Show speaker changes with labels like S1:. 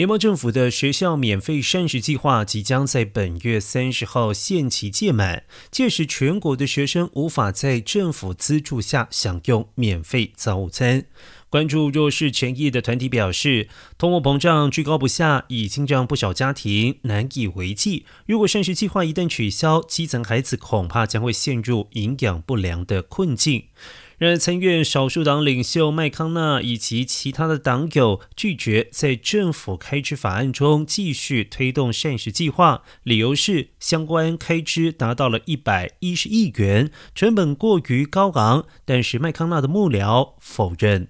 S1: 联邦政府的学校免费膳食计划即将在本月三十号限期届满，届时全国的学生无法在政府资助下享用免费早午餐。关注弱势权益的团体表示，通货膨胀居高不下，已经让不少家庭难以为继。如果膳食计划一旦取消，基层孩子恐怕将会陷入营养不良的困境。然而，参院少数党领袖麦康纳以及其他的党友拒绝在政府开支法案中继续推动膳食计划，理由是相关开支达到了一百一十亿元，成本过于高昂。但是麦康纳的幕僚否认。